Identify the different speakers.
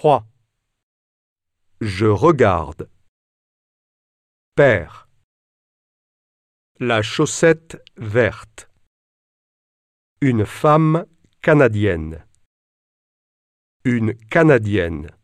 Speaker 1: 3. Je regarde. Père. La chaussette verte. Une femme canadienne. Une canadienne.